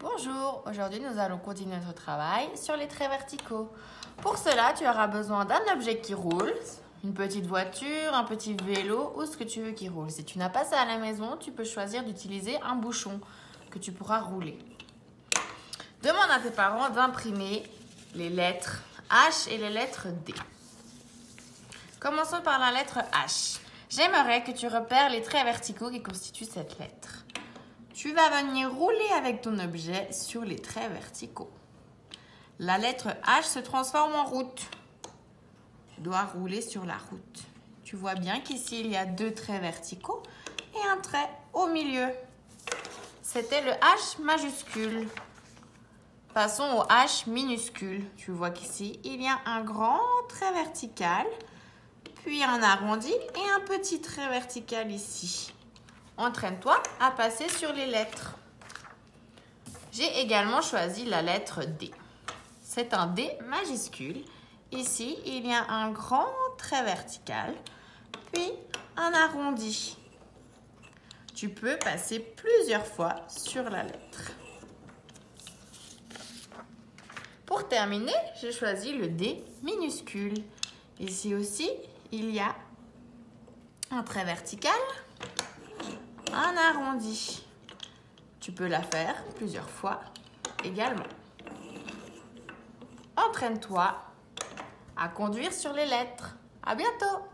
Bonjour, aujourd'hui nous allons continuer notre travail sur les traits verticaux. Pour cela, tu auras besoin d'un objet qui roule, une petite voiture, un petit vélo ou ce que tu veux qui roule. Si tu n'as pas ça à la maison, tu peux choisir d'utiliser un bouchon que tu pourras rouler. Demande à tes parents d'imprimer les lettres H et les lettres D. Commençons par la lettre H. J'aimerais que tu repères les traits verticaux qui constituent cette lettre. Tu vas venir rouler avec ton objet sur les traits verticaux. La lettre H se transforme en route. Tu dois rouler sur la route. Tu vois bien qu'ici, il y a deux traits verticaux et un trait au milieu. C'était le H majuscule. Passons au H minuscule. Tu vois qu'ici, il y a un grand trait vertical, puis un arrondi et un petit trait vertical ici. Entraîne-toi à passer sur les lettres. J'ai également choisi la lettre D. C'est un D majuscule. Ici, il y a un grand trait vertical, puis un arrondi. Tu peux passer plusieurs fois sur la lettre. Pour terminer, j'ai choisi le D minuscule. Ici aussi, il y a un trait vertical, arrondi. Tu peux la faire plusieurs fois également. Entraîne-toi à conduire sur les lettres. À bientôt